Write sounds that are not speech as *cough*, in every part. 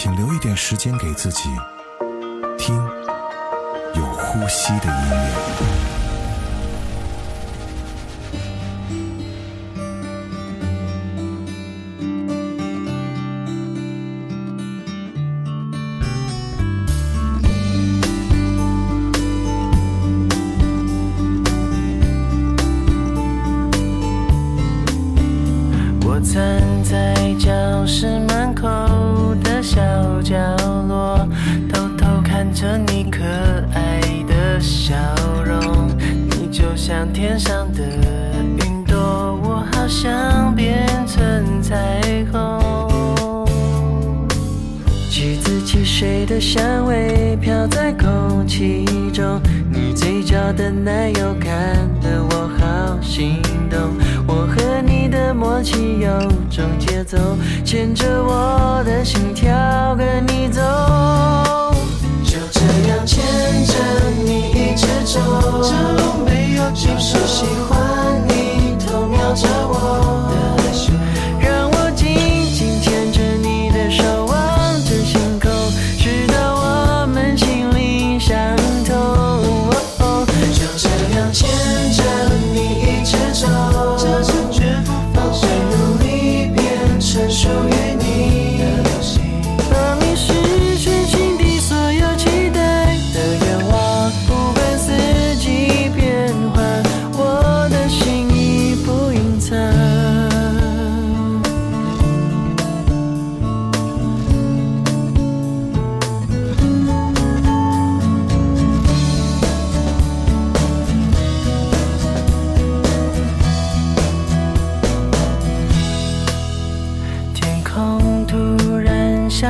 请留一点时间给自己，听有呼吸的音乐。上的云朵，我好想变成彩虹。橘子汽水的香味飘在空气中，你嘴角的奶油看得我好心动。我和你的默契有种节奏，牵着我的心跳跟你走。牵着你一直走，就没有就是喜欢你偷瞄着我。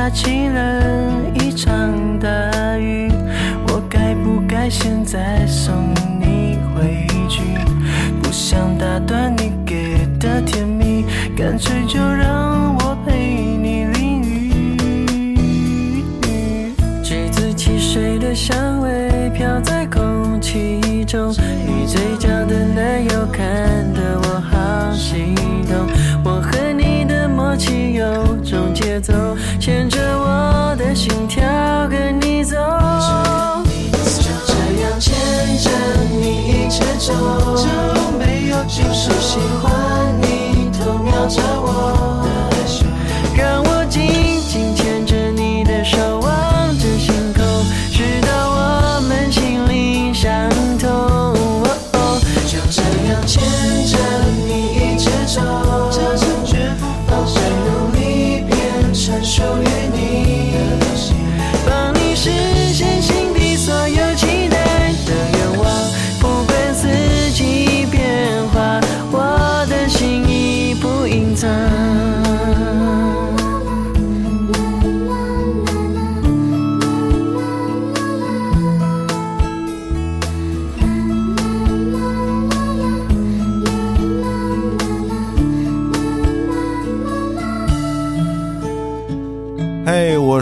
下起了一场大雨，我该不该现在送你回去？不想打断你给的甜蜜，干脆就让我陪你淋雨。橘子汽水的香味飘在空气中，你嘴角的奶油看得我好心动。我和你的默契有种节奏，牵着我的心跳跟你走。就这样牵着你一直走，就没有就是喜欢你偷瞄着我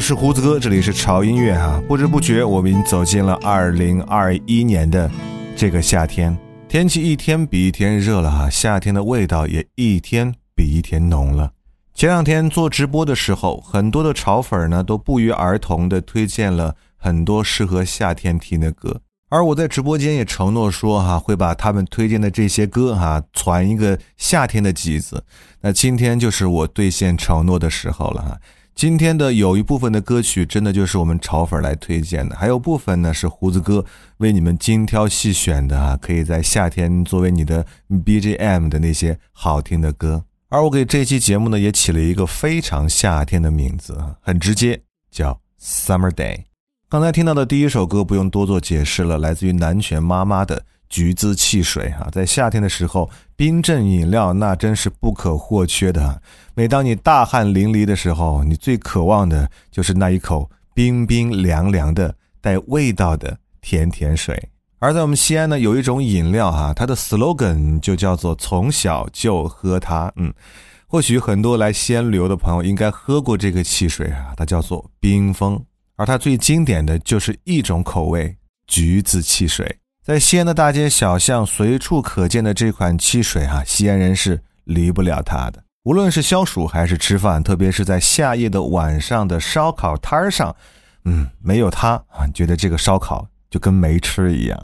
是胡子哥，这里是潮音乐哈。不知不觉，我们已经走进了二零二一年的这个夏天，天气一天比一天热了哈，夏天的味道也一天比一天浓了。前两天做直播的时候，很多的潮粉儿呢都不约而同的推荐了很多适合夏天听的歌，而我在直播间也承诺说哈，会把他们推荐的这些歌哈传一个夏天的集子。那今天就是我兑现承诺的时候了哈。今天的有一部分的歌曲真的就是我们潮粉来推荐的，还有部分呢是胡子哥为你们精挑细选的啊，可以在夏天作为你的 BGM 的那些好听的歌。而我给这期节目呢也起了一个非常夏天的名字啊，很直接，叫 Summer Day。刚才听到的第一首歌不用多做解释了，来自于南拳妈妈的橘子汽水哈，在夏天的时候，冰镇饮料那真是不可或缺的。每当你大汗淋漓的时候，你最渴望的就是那一口冰冰凉凉的带味道的甜甜水。而在我们西安呢，有一种饮料哈，它的 slogan 就叫做“从小就喝它”。嗯，或许很多来西安旅游的朋友应该喝过这个汽水啊，它叫做冰峰。而它最经典的就是一种口味——橘子汽水。在西安的大街小巷随处可见的这款汽水哈，西安人是离不了它的。无论是消暑还是吃饭，特别是在夏夜的晚上的烧烤摊儿上，嗯，没有它啊，觉得这个烧烤就跟没吃一样。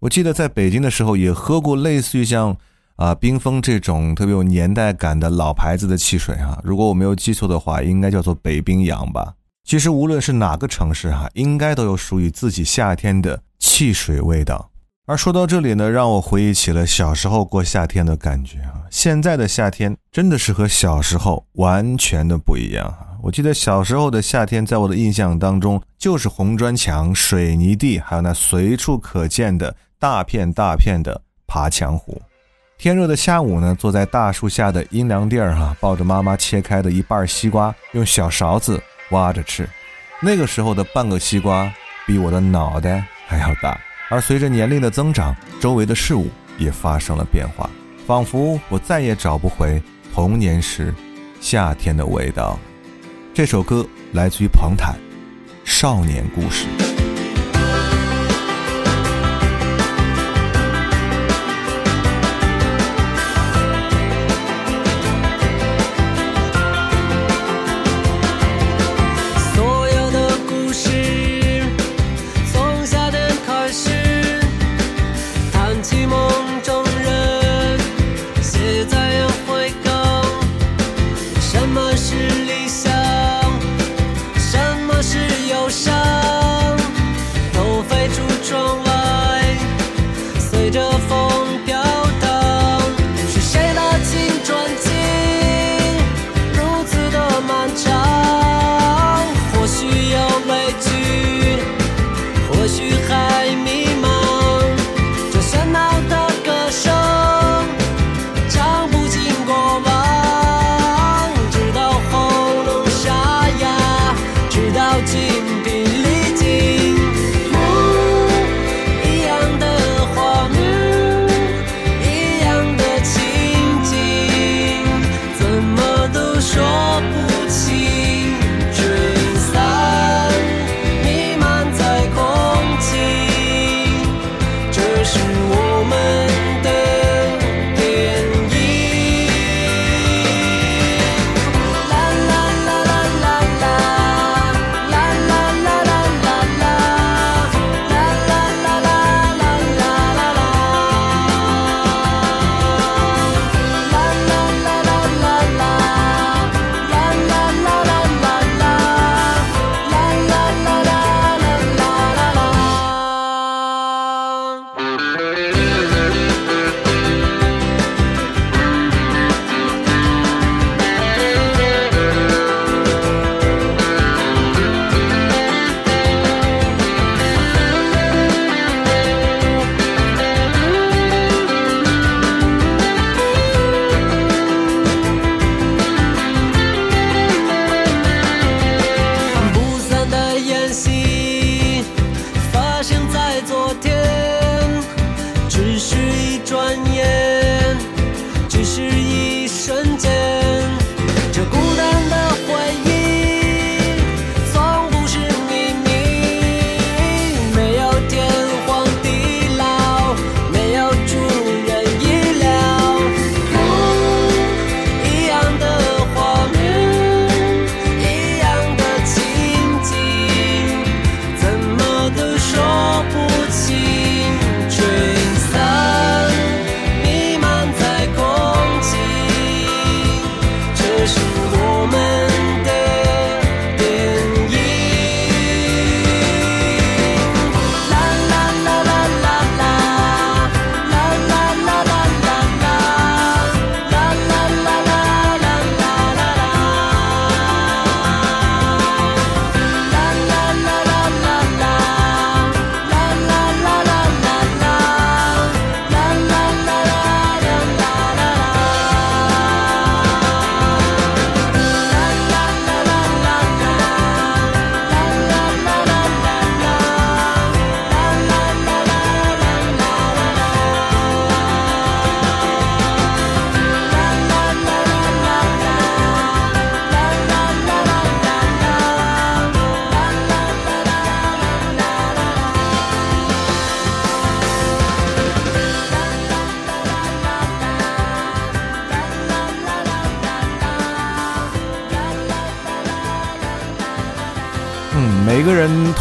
我记得在北京的时候也喝过类似于像啊冰峰这种特别有年代感的老牌子的汽水啊，如果我没有记错的话，应该叫做北冰洋吧。其实无论是哪个城市哈，应该都有属于自己夏天的汽水味道。而说到这里呢，让我回忆起了小时候过夏天的感觉啊！现在的夏天真的是和小时候完全的不一样啊！我记得小时候的夏天，在我的印象当中，就是红砖墙、水泥地，还有那随处可见的大片大片的爬墙虎。天热的下午呢，坐在大树下的阴凉地儿哈，抱着妈妈切开的一半西瓜，用小勺子挖着吃。那个时候的半个西瓜，比我的脑袋还要大。而随着年龄的增长，周围的事物也发生了变化，仿佛我再也找不回童年时夏天的味道。这首歌来自于彭坦，《少年故事》。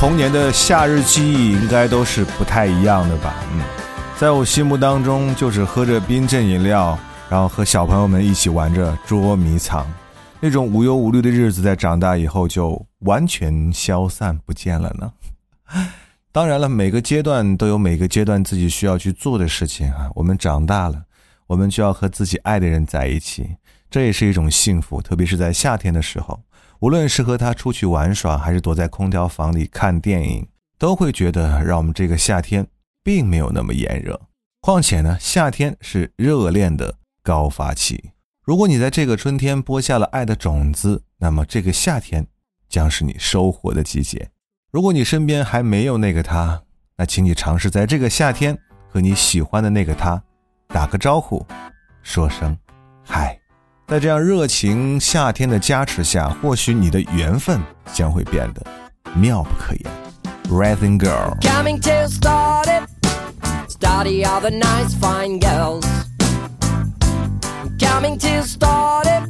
童年的夏日记忆应该都是不太一样的吧？嗯，在我心目当中，就是喝着冰镇饮料，然后和小朋友们一起玩着捉迷藏，那种无忧无虑的日子，在长大以后就完全消散不见了呢。*laughs* 当然了，每个阶段都有每个阶段自己需要去做的事情啊。我们长大了，我们就要和自己爱的人在一起，这也是一种幸福，特别是在夏天的时候。无论是和他出去玩耍，还是躲在空调房里看电影，都会觉得让我们这个夏天并没有那么炎热。况且呢，夏天是热恋的高发期。如果你在这个春天播下了爱的种子，那么这个夏天将是你收获的季节。如果你身边还没有那个他，那请你尝试在这个夏天和你喜欢的那个他打个招呼，说声嗨。在这样热情夏天的加持下，或许你的缘分将会变得妙不可言。Rising girl. Coming to study, study all the nice fine girls. Coming to study,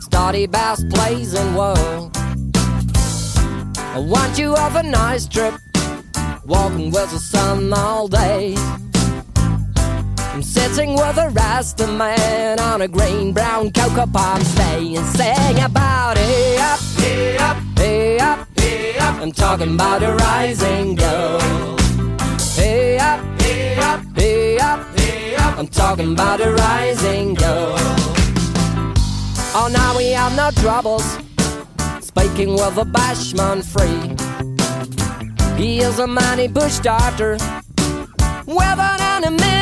study best place in world. I want you have a nice trip, walking with the sun all day. I'm sitting with a Rasta man on a green brown cocoa palm staying, sing about it up, hey up, hey up, hey up. I'm talking about a rising girl. Hey up, hey up, hey up, hey up. I'm talking about a rising girl. Oh, now we have no troubles. Speaking with a bashman free. He is a mighty bush doctor with an enemy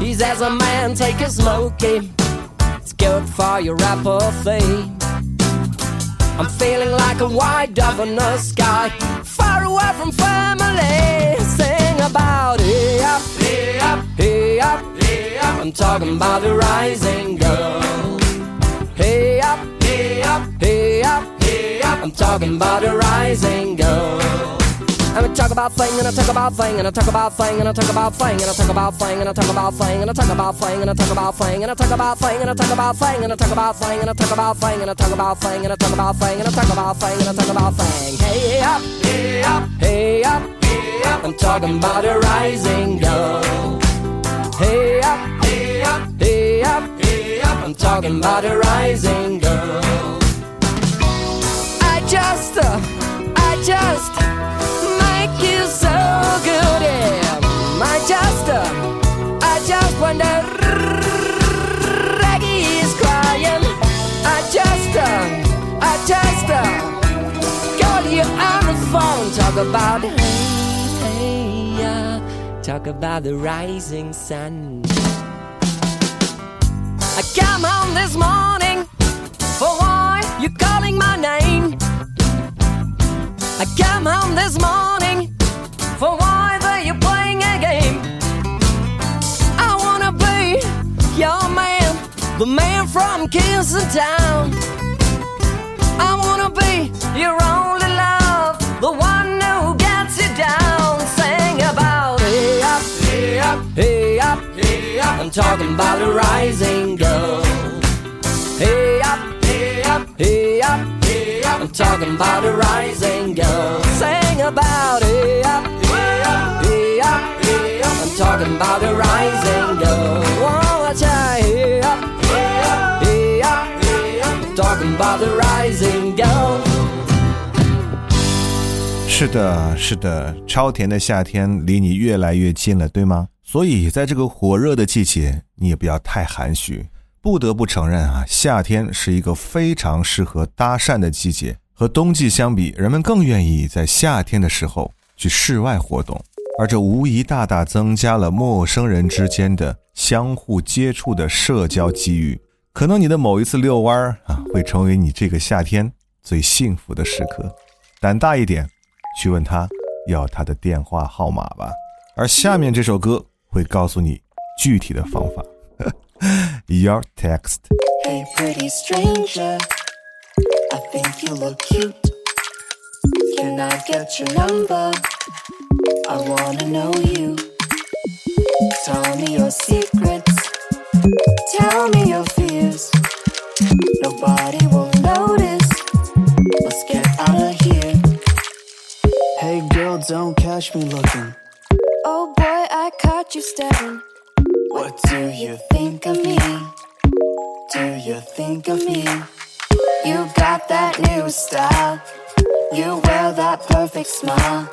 as a man take a smoky. It's good for your apathy. I'm feeling like a white dove in the sky, far away from family. Sing about it up, hey up, hey up, hey up. I'm talking about the rising girl. Hey up, hey up, hey up, hey up. I'm talking about the rising girl. And I talk about thing and I talk about thing and I talk about thing and I talk about thing and I talk about thing and I talk about thing and I talk about thing and I talk about thing and I talk about thing and I talk about thing and I talk about thing and I talk about thing and I talk about thing and I talk about thing and I talk about thing and I talk about thing. Hey up, hey up, hey up, hey up. I'm talking about a rising girl. Hey up, hey up, hey up, hey up. I'm talking about a rising girl. Talk about, hey, hey, uh, talk about the rising sun. I come home this morning. For why you calling my name? I come home this morning for why are you playing a game? I wanna be your man, the man from Kingston Town. I wanna be your only love, the one I'm talking about a rising girl. Hey up, hey up, hey up, hey up. I'm talking about a rising girl. Sing about it up. talking about the rising girl. Watch out, hey up, hey up, hey up, hey up. Talking about the rising girl. 是的，是的，超甜的夏天离你越来越近了，对吗？ 所以在这个火热的季节，你也不要太含蓄。不得不承认啊，夏天是一个非常适合搭讪的季节。和冬季相比，人们更愿意在夏天的时候去室外活动。而这无疑大大增加了陌生人之间的相互接触的社交机遇。可能你的某一次遛弯儿啊，会成为你这个夏天最幸福的时刻。胆大一点，去问他要他的电话号码吧。而下面这首歌会告诉你具体的方法。Your *laughs* text. Hey, pretty stranger, I think you look cute. Can I get your number? I wanna know you. Tell me your secrets. Tell me your fears. Nobody will notice. Let's get out of here. Hey, girl, don't catch me looking. Oh boy, I caught you staring. What do you think of me? Do you think of me? You got that new style. You wear that perfect smile.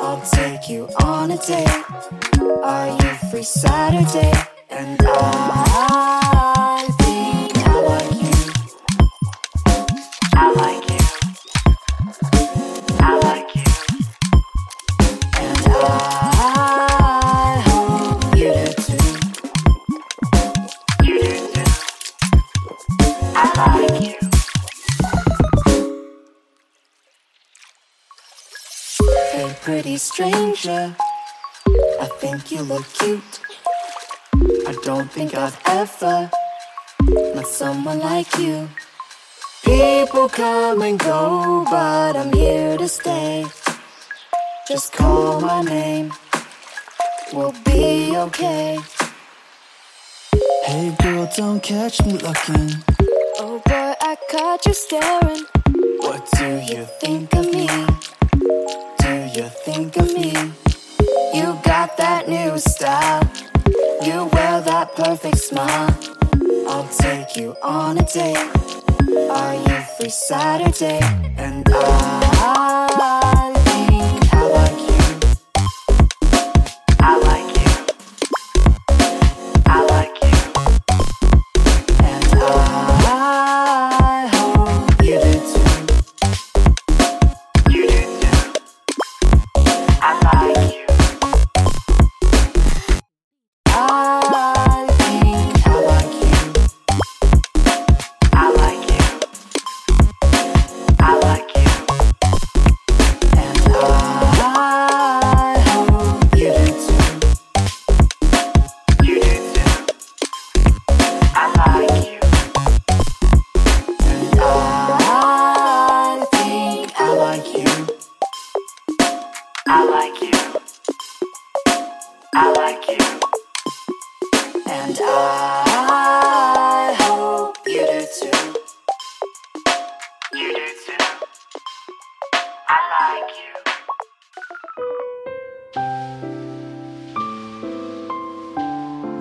I'll take you on a date. Are you free Saturday? And I stranger. I think you look cute. I don't think I've ever met someone like you. People come and go, but I'm here to stay. Just call my name, we'll be okay. Hey girl, don't catch me looking. Oh boy, I caught you staring. What do you think of me? Think of me? You got that new style. You wear that perfect smile. I'll take you on a date. Are you free Saturday? And I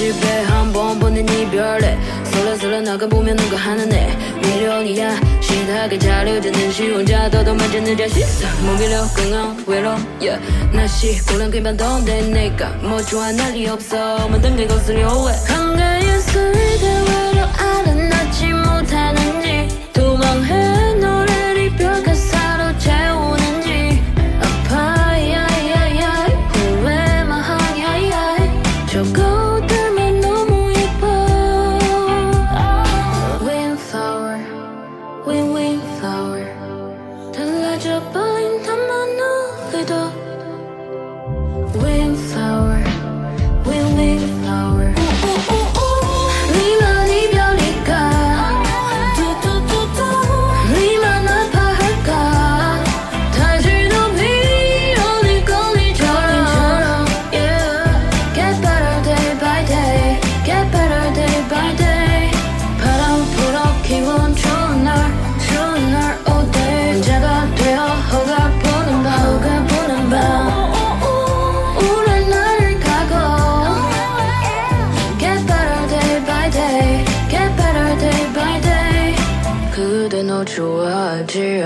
실패 한 번 보는 이별에 설레설레 나가보면 누가 하는 애. 미련이야. 신나게 자려드는 시 혼자 더듬어지는 자신 목이로 끊어 외로 yeah. 날씨 고랑 그만 던데 내가 뭐 좋아 날이 없어. 모든 게 거슬려. 왜? 한가의 소리가 외로 알아나지 못하는지 도망해 노래를 펴갔어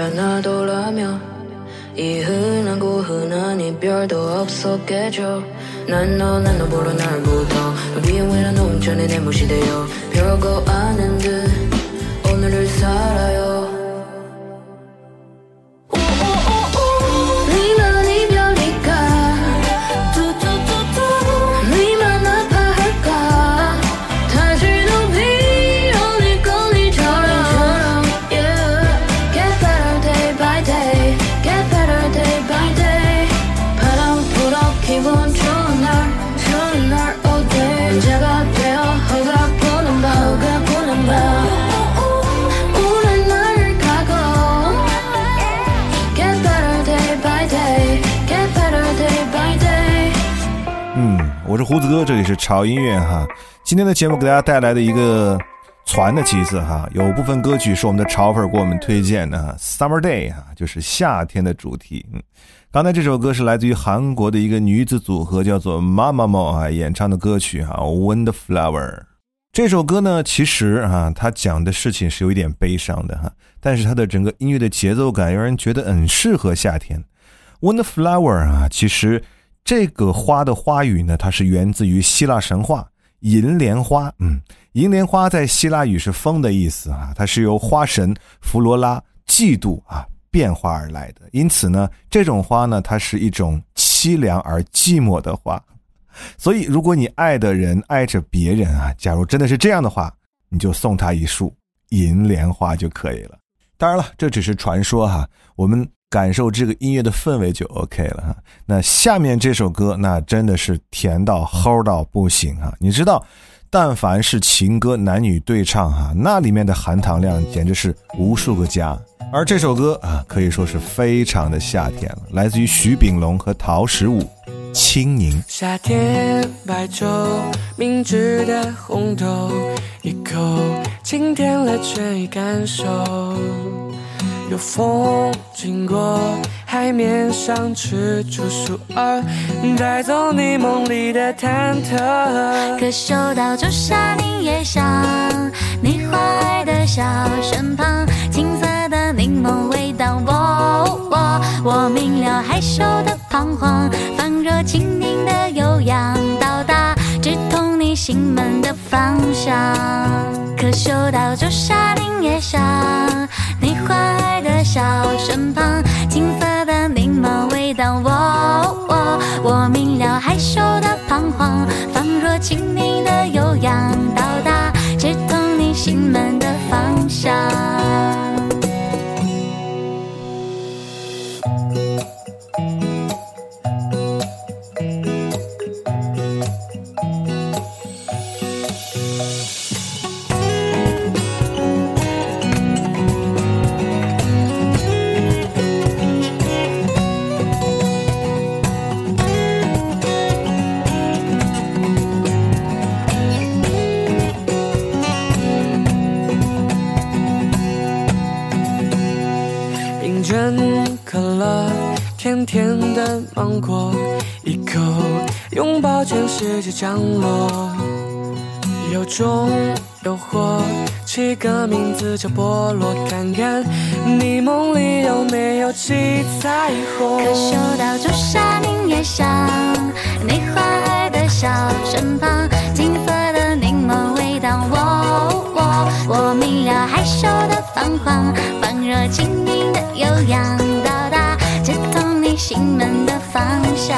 않아도라면 이 흔한 고 흔한 이별도 없었겠죠. 난 너 난 너 보러 날부터 너 위에 왜난 온전히 내 무시돼요. 별거 아닌 듯 오늘을 살아요 胡子哥，这里是潮音乐哈。今天的节目给大家带来的一个传的旗子哈，有部分歌曲是我们的潮粉给我们推荐的哈，Summer Day 哈，就是夏天的主题。嗯，刚才这首歌是来自于韩国的一个女子组合，叫做 Mamamoo 啊演唱的歌曲哈，Windflower。这首歌呢，其实啊，它讲的事情是有一点悲伤的哈，但是它的整个音乐的节奏感，让人觉得很适合夏天。Windflower 啊，其实这个花的花语呢，它是源自于希腊神话银莲花。嗯，银莲花在希腊语是风的意思啊，它是由花神弗罗拉嫉妒啊变化而来的。因此呢，这种花呢，它是一种凄凉而寂寞的花。所以，如果你爱的人爱着别人啊，假如真的是这样的话，你就送他一束银莲花就可以了。当然了，这只是传说哈，我们感受这个音乐的氛围就 OK 了哈。那下面这首歌，那真的是甜到齁到不行哈！你知道，但凡是情歌男女对唱哈，那里面的含糖量简直是无数个加。而这首歌啊，可以说是非常的夏天了，来自于徐秉龙和陶石五，《青柠》。夏天白粥，明治的红豆，一口清甜了倦意感受。有风经过，海面上吃出鼠儿，带走你梦里的忐忑。可嗅到朱砂柠叶香，你花的小身旁，青色的柠檬味道，我我我明了害羞的彷徨，放热轻盈的悠扬，到达直通你心门的方向。可嗅到朱砂柠叶香，坏的小身旁，青色的柠檬味道，我我我明了害羞的彷徨，仿若青柠的悠扬，到达直通你心门的方向。甜甜的芒果，一口拥抱全世界降落。有种诱惑，起个名字叫菠萝，看看你梦里有没有七彩虹。可嗅到朱砂柠叶香，你花儿的笑身旁，金色的柠檬味道，我我我明了害羞的彷徨，放热轻盈的悠扬，心门的方向。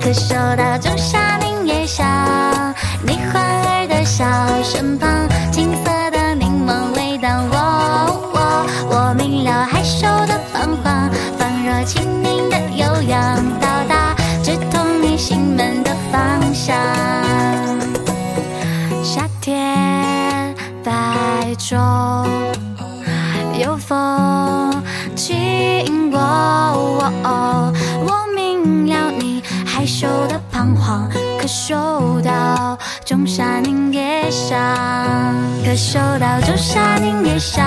可嗅到仲夏柠叶香，你花儿的笑身旁，金色的柠檬味道，我我我明了害羞的彷徨，仿若轻盈的悠扬，到达直通你心门的方向。夏天白昼，有风到仲夏柠叶香，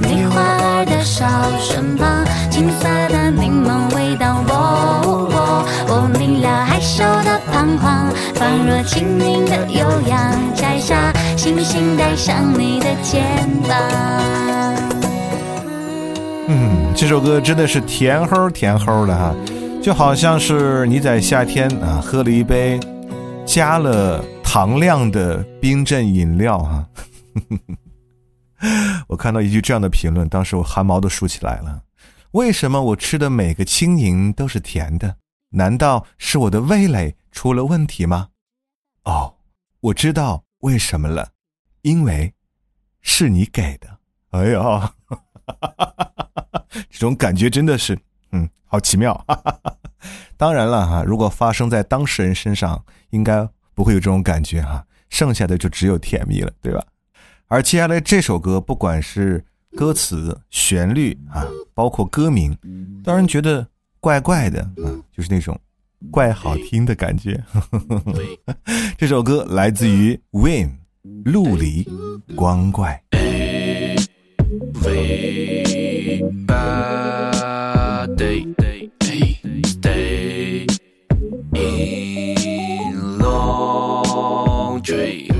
你花儿的笑身旁，青色的柠檬味道，我我我明了害羞的彷徨，仿若轻盈的悠扬，摘下星星带上你的肩膀。嗯，这首歌真的是甜齁甜齁的哈，就好像是你在夏天啊喝了一杯加了糖量的冰镇饮料哈。*laughs* 我看到一句这样的评论，当时我汗毛都竖起来了。为什么我吃的每个轻盈都是甜的？难道是我的味蕾出了问题吗？哦，我知道为什么了，因为是你给的。哎呀！*laughs* 这种感觉真的是，嗯，好奇妙。*laughs* 当然了哈，如果发生在当事人身上，应该不会有这种感觉哈，剩下的就只有甜蜜了，对吧？而接下来这首歌，不管是歌词、旋律啊，包括歌名，都让人觉得怪怪的啊，就是那种怪好听的感觉。这首歌来自于 Win 陆离光怪。Everybody stay in laundry。站在海边，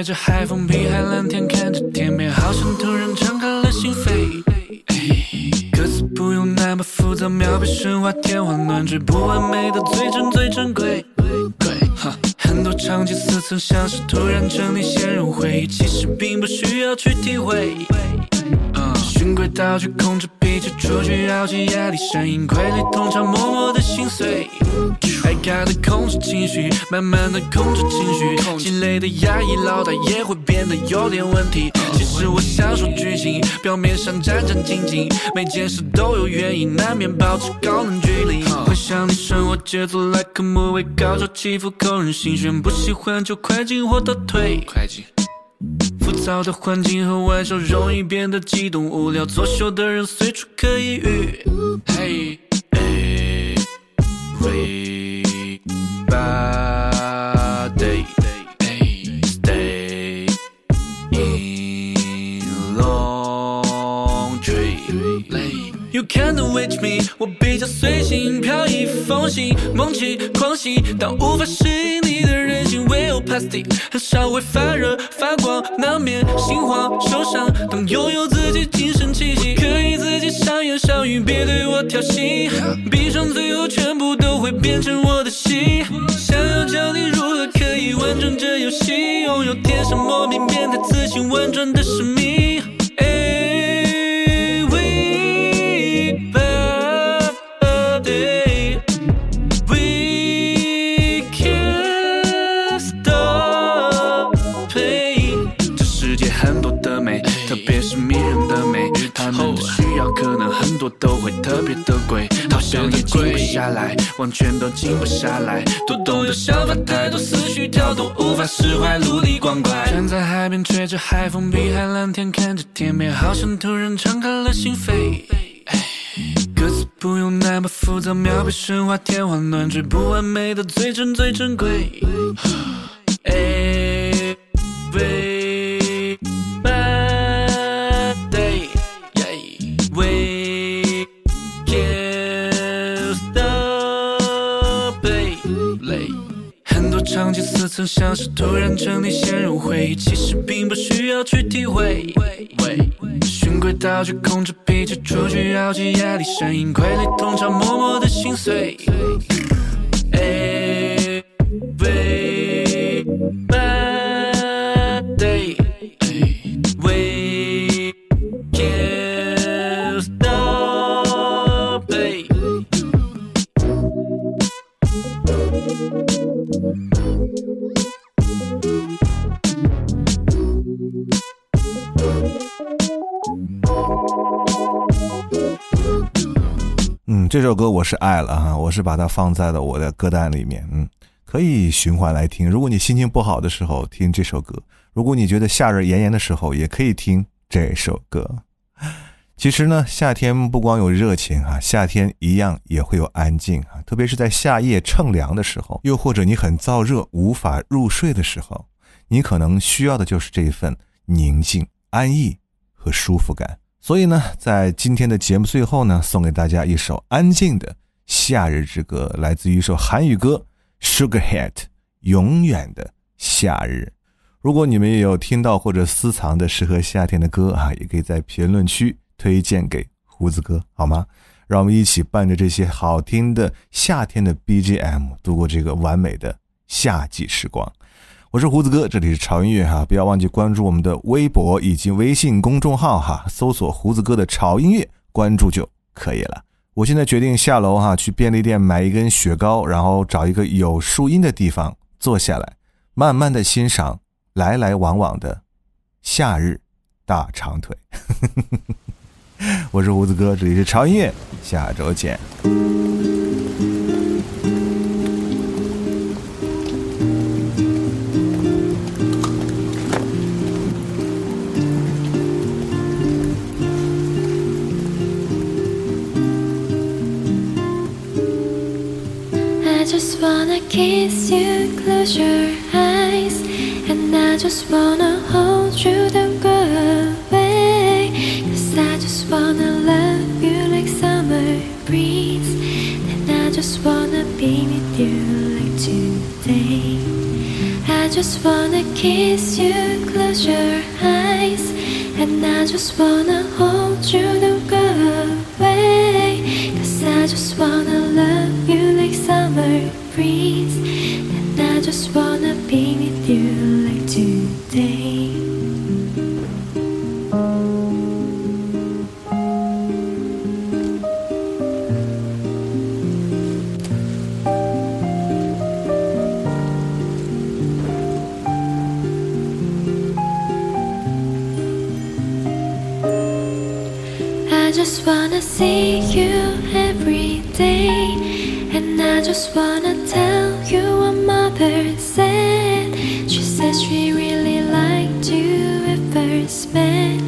吹着海风，碧海蓝天，看着天边，好像突然敞开了心扉。歌词不用那么复杂，妙笔生花天花乱坠，不完美的最真最珍贵。很多场景似曾相识，突然整理陷入回忆，其实并不需要去体会。嗯循规蹈矩，控制脾气，出去绕起压力，声音傀儡，通常默默的心碎。爱开的控制情绪，慢慢的控制情绪，积累的压抑，老大也会变得有点问题。其实我享受剧情，表面上战战兢兢，每件事都有原因，难免保持高冷距离。回想你生活节奏，like a movie，高潮起伏扣人心弦，不喜欢就快进或倒退。快进。躁的环境和玩笑容易变得激动无聊，作秀的人随处可以遇。Hey, everybody, stay in laundry. You can't witch me，我比较随性，飘逸风行，梦起狂喜，但无法适应你的任性。w i l pasty 很少会发热发光，难免心慌受伤。当拥有自己精神气息，可以自己上言上语，别对我挑衅。闭上最后全部都会变成我的心。想要教你如何可以完成这游戏，拥有天生莫名变态自信婉转的使命。都会特别的贵，好像也静不下来，完全都静不下来。多动的想法太多，思绪跳动，无法释怀，努力光怪。站在海边，吹着海风，碧海蓝天，看着天边，好像突然敞开了心扉。歌词不用那么复杂，描绘神话天花乱坠，不完美的最真最珍贵。曾相识，突然整理陷入回忆，其实并不需要去体会。循规蹈矩控制脾气，出去要记压力，声音傀儡通常默默的心碎。哎喂，bad 这首歌我是爱了哈，我是把它放在了我的歌单里面，嗯，可以循环来听。如果你心情不好的时候听这首歌，如果你觉得夏日炎炎的时候，也可以听这首歌。其实呢，夏天不光有热情哈，夏天一样也会有安静啊，特别是在夏夜乘凉的时候，又或者你很燥热无法入睡的时候，你可能需要的就是这一份宁静、安逸和舒服感。所以呢，在今天的节目最后呢，送给大家一首安静的夏日之歌，来自于一首韩语歌《Sugarhead》，永远的夏日。如果你们也有听到或者私藏的适合夏天的歌啊，也可以在评论区推荐给胡子哥，好吗？让我们一起伴着这些好听的夏天的 BGM 度过这个完美的夏季时光。我是胡子哥，这里是潮音乐哈，不要忘记关注我们的微博以及微信公众号哈，搜索胡子哥的潮音乐，关注就可以了。我现在决定下楼哈，去便利店买一根雪糕，然后找一个有树荫的地方坐下来，慢慢的欣赏来来往往的夏日大长腿。*laughs* 我是胡子哥，这里是潮音乐，下周见。Kiss you, close your eyes. And I just wanna hold you, don't go away. Cause I just wanna love you like summer breeze. And I just wanna be with you like today. I just wanna kiss you, close your eyes. And I just wanna hold you, I just wanna see you every day. And I just wanna tell you what mother said. She said she really liked you at first met.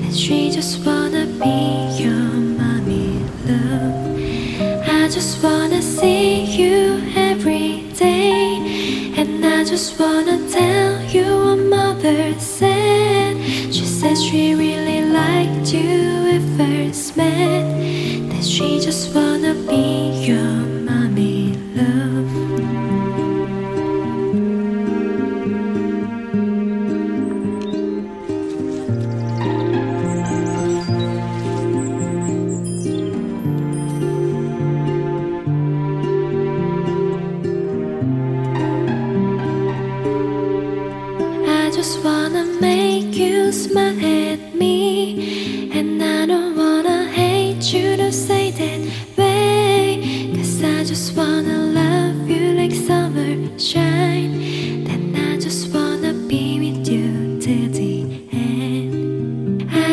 That she just wanna be your mommy love. I just wanna see you every day. And I just wanna tell you what mother said. She said she really be you.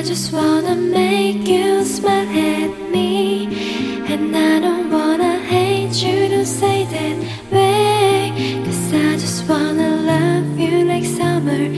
I just wanna make you smile at me. And I don't wanna hate you to say that way. Cause I just wanna love you like summer.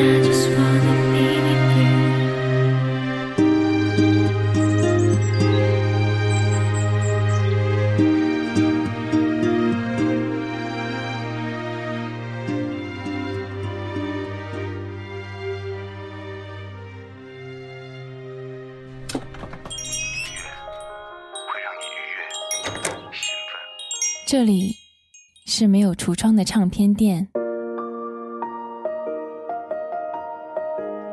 那只是这里是没有橱窗的唱片店。